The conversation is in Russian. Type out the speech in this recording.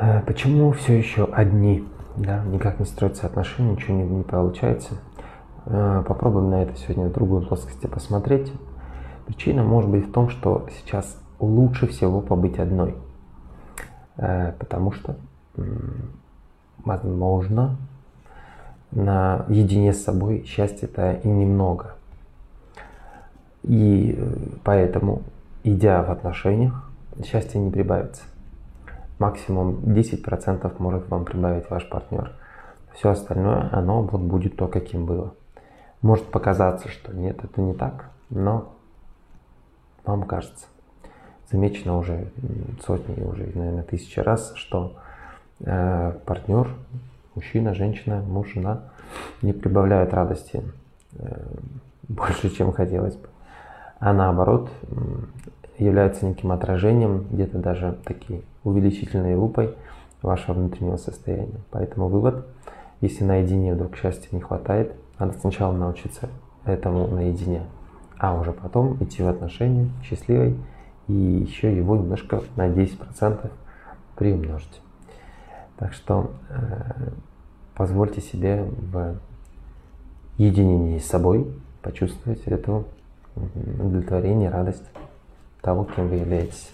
Э, почему все еще одни? Да, никак не строятся отношения, ничего не, не получается. Э, попробуем на это сегодня в другой плоскости посмотреть. Причина может быть в том, что сейчас лучше всего побыть одной. Э, потому что, возможно, на едине с собой счастья-то и немного. И поэтому, идя в отношениях, счастье не прибавится максимум 10% может вам прибавить ваш партнер. Все остальное, оно вот будет то, каким было. Может показаться, что нет, это не так, но вам кажется. Замечено уже сотни, уже, наверное, тысячи раз, что э, партнер, мужчина, женщина, муж, жена не прибавляют радости э, больше, чем хотелось бы. А наоборот, являются неким отражением, где-то даже такие увеличительной лупой вашего внутреннего состояния. Поэтому вывод, если наедине вдруг счастья не хватает, надо сначала научиться этому наедине, а уже потом идти в отношения счастливой и еще его немножко на 10% приумножить. Так что э, позвольте себе в единении с собой почувствовать эту удовлетворение, радость того, кем вы являетесь.